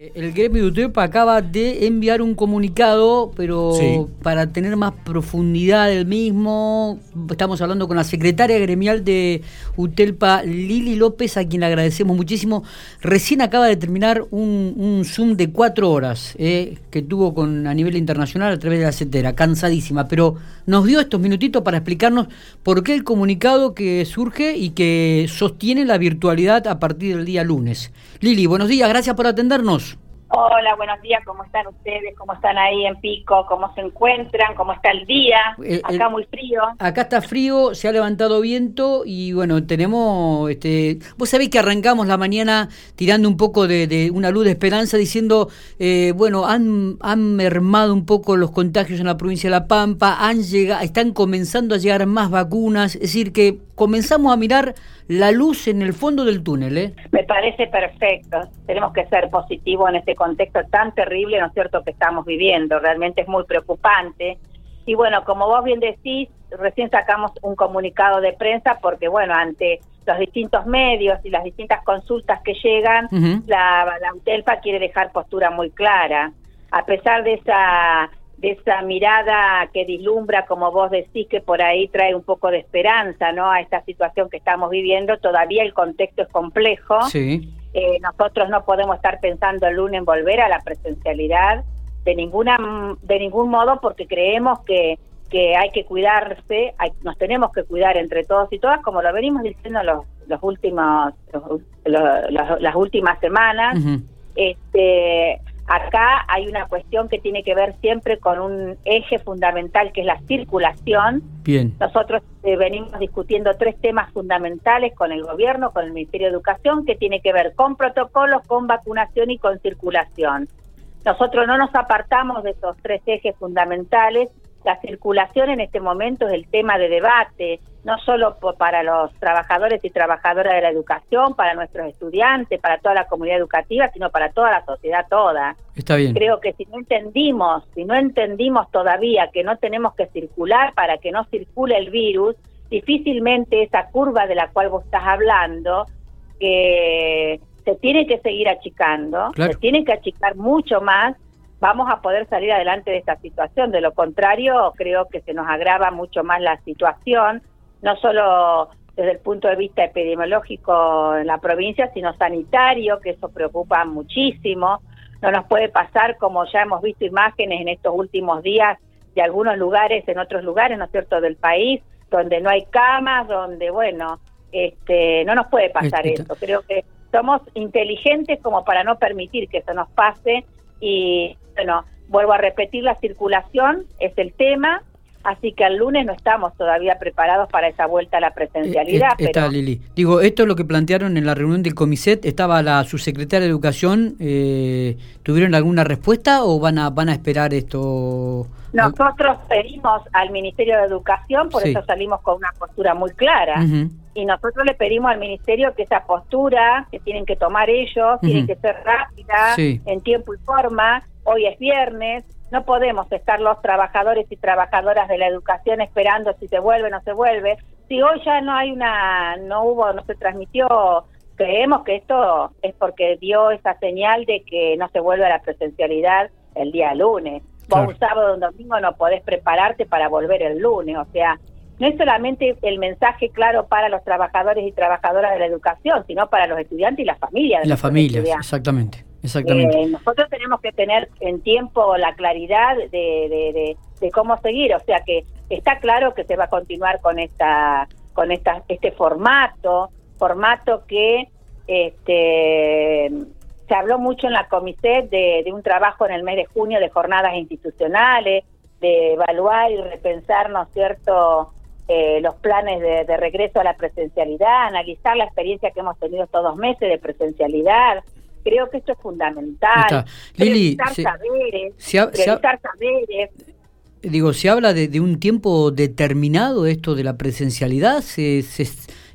El gremio de UTEPA acaba de enviar un comunicado, pero Sí. para tener más profundidad del mismo, estamos hablando con la secretaria gremial de UTELPA, Lili López, a quien le agradecemos muchísimo. Recién acaba de terminar un, un Zoom de cuatro horas eh, que tuvo con a nivel internacional a través de la CETERA, cansadísima, pero nos dio estos minutitos para explicarnos por qué el comunicado que surge y que sostiene la virtualidad a partir del día lunes. Lili, buenos días, gracias por atendernos. Hola, buenos días, ¿cómo están ustedes? ¿Cómo están ahí en Pico? ¿Cómo se encuentran? ¿Cómo está el día? El- Acá muy frío. Acá está frío, se ha levantado viento y bueno, tenemos, este, vos sabés que arrancamos la mañana tirando un poco de, de una luz de esperanza diciendo, eh, bueno, han, han mermado un poco los contagios en la provincia de La Pampa, han llegado, están comenzando a llegar más vacunas, es decir, que comenzamos a mirar la luz en el fondo del túnel, ¿eh? Me parece perfecto. Tenemos que ser positivos en este contexto tan terrible, ¿no es cierto?, que estamos viviendo. Realmente es muy preocupante. Y bueno, como vos bien decís, recién sacamos un comunicado de prensa porque, bueno, ante los distintos medios y las distintas consultas que llegan, la, la UTELPA quiere dejar postura muy clara. A pesar de esa, de esa mirada que dislumbra, como vos decís, que por ahí trae un poco de esperanza ¿no? a esta situación que estamos viviendo, todavía el contexto es complejo. Sí. Eh, nosotros no podemos estar pensando el lunes en volver a la presencialidad de ninguna de ningún modo porque creemos que que hay que cuidarse, hay- nos tenemos que cuidar entre todos y todas, como lo venimos diciendo los, los últimos los- los- las últimas semanas. Este, acá hay una cuestión que tiene que ver siempre con un eje fundamental que es la circulación. Bien. Nosotros eh, venimos discutiendo tres temas fundamentales con el gobierno, con el Ministerio de Educación, que tiene que ver con protocolos, con vacunación y con circulación. Nosotros no nos apartamos de esos tres ejes fundamentales. La circulación en este momento es el tema de debate, no solo para los trabajadores y trabajadoras de la educación, para nuestros estudiantes, para toda la comunidad educativa, sino para toda la sociedad toda. Está bien. Creo que si no entendimos, si no entendimos todavía que no tenemos que circular para que no circule el virus, difícilmente esa curva de la cual vos estás hablando, que se tiene que seguir achicando, Claro. se tiene que achicar mucho más, vamos a poder salir adelante de esta situación. De lo contrario, creo que se nos agrava mucho más la situación, no solo desde el punto de vista epidemiológico en la provincia, sino sanitario, que eso preocupa muchísimo. No nos puede pasar, como ya hemos visto imágenes en estos últimos días de algunos lugares, en otros lugares, ¿no es cierto?, del país, donde no hay camas, donde, bueno, este, no nos puede pasar Este- eso. Creo que somos inteligentes como para no permitir que eso nos pase y, bueno, vuelvo a repetir, la circulación es el tema, así que el lunes no estamos todavía preparados para esa vuelta a la presencialidad, Eh, eh, está pero... Lili. Digo, esto es lo que plantearon en la reunión del Comiset. ¿Estaba la subsecretaria de Educación? eh, ¿Tuvieron alguna respuesta o van a van a esperar esto? Nosotros pedimos al Ministerio de Educación, por Sí. eso salimos con una postura muy clara, y nosotros le pedimos al Ministerio que esa postura que tienen que tomar ellos tiene que ser rápida, Sí. en tiempo y forma. Hoy es viernes, no podemos estar los trabajadores y trabajadoras de la educación esperando si se vuelve o no se vuelve. Si hoy ya no hay una, no hubo, no se transmitió, creemos que esto es porque dio esa señal de que no se vuelve a la presencialidad el día lunes. Vos Claro. un sábado o un domingo no podés prepararte para volver el lunes, o sea, no es solamente el mensaje claro para los trabajadores y trabajadoras de la educación, sino para los estudiantes y las familias. de Y las familias, estudiantes. exactamente. Exactamente. Eh, nosotros tenemos que tener en tiempo la claridad de, de, cómo seguir, o sea que está claro que se va a continuar con esta con esta este formato, formato que este se habló mucho en la Comiset de, de un trabajo en el mes de junio de jornadas institucionales, de evaluar y repensar, ¿no cierto?, eh, los planes de, de regreso a la presencialidad, analizar la experiencia que hemos tenido estos dos meses de presencialidad. Creo que esto es fundamental. Lili, Priorizar se- saberes, se ha- se ha- priorizar saberes. Digo, ¿se habla de, de un tiempo determinado esto de la presencialidad? ¿Se, se-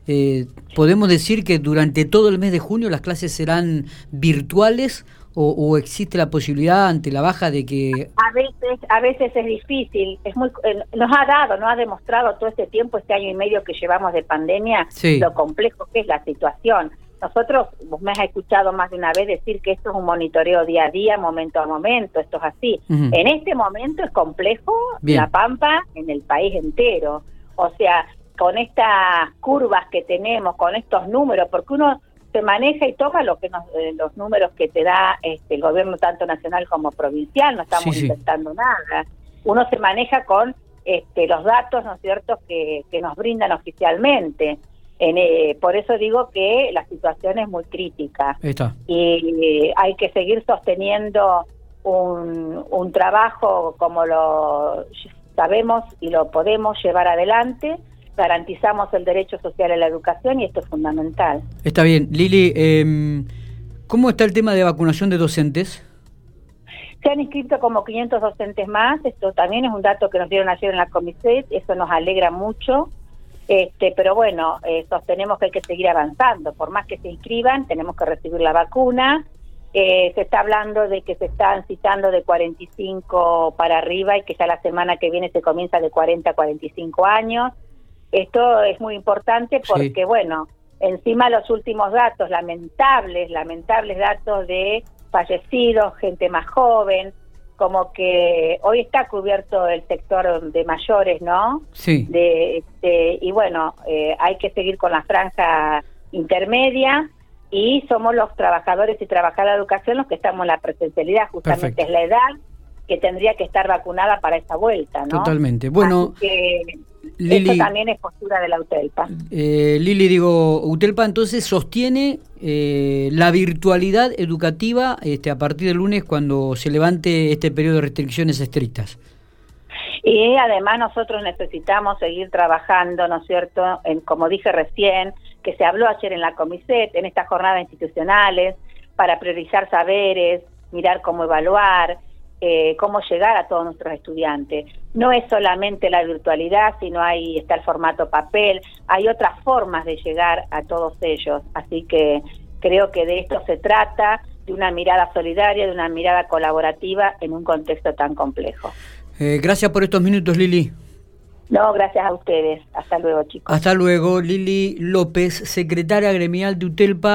eh, ¿Podemos decir que durante todo el mes de junio las clases serán virtuales o, o existe la posibilidad ante la baja de que... A veces, a veces es difícil. Es muy, eh, nos ha dado, nos ha demostrado todo este tiempo, este año y medio que llevamos de pandemia, Sí. lo complejo que es la situación. Nosotros, vos me has escuchado más de una vez decir que esto es un monitoreo día a día, momento a momento, esto es así. En este momento es complejo la Pampa en el país entero. O sea, con estas curvas que tenemos, con estos números, porque uno se maneja y toma lo que eh, los números que te da este, el gobierno tanto nacional como provincial, no estamos intentando nada. Uno se maneja con este, los datos, ¿no es cierto?, que, que nos brindan oficialmente. En, eh, por eso digo que la situación es muy crítica y hay que seguir sosteniendo un, un trabajo como lo sabemos y lo podemos llevar adelante garantizamos el derecho social a la educación y esto es fundamental. Está bien. Lili, eh, ¿cómo está el tema de vacunación de docentes? Se han inscrito como 500 docentes más, esto también es un dato que nos dieron ayer en la comisión, eso nos alegra mucho, este, pero bueno, eh, sostenemos que hay que seguir avanzando, por más que se inscriban, tenemos que recibir la vacuna, eh, se está hablando de que se están citando de 45 para arriba y que ya la semana que viene se comienza de 40 a 45 años, esto es muy importante porque, bueno, encima los últimos datos, lamentables, lamentables datos de fallecidos, gente más joven, como que hoy está cubierto el sector de mayores, ¿no? Sí. De, este, y bueno, eh, hay que seguir con la franja intermedia y somos los trabajadores y trabajadoras de educación los que estamos en la presencialidad, justamente es la edad que tendría que estar vacunada para esta vuelta, ¿no? Totalmente. Bueno, Lili, también es postura de la UTELPA. Eh, Lili, digo, UTELPA entonces sostiene eh, la virtualidad educativa este, a partir del lunes cuando se levante este periodo de restricciones estrictas. Y además nosotros necesitamos seguir trabajando, ¿no es cierto?, en, como dije recién, que se habló ayer en la Comiset, en estas jornadas institucionales, para priorizar saberes, mirar cómo evaluar, eh, cómo llegar a todos nuestros estudiantes. No es solamente la virtualidad, sino ahí está el formato papel, hay otras formas de llegar a todos ellos. Así que creo que de esto se trata, de una mirada solidaria, de una mirada colaborativa en un contexto tan complejo. Eh, gracias por estos minutos, Lili. No, gracias a ustedes. Hasta luego, chicos. Hasta luego, Lili López, secretaria gremial de UTELPA.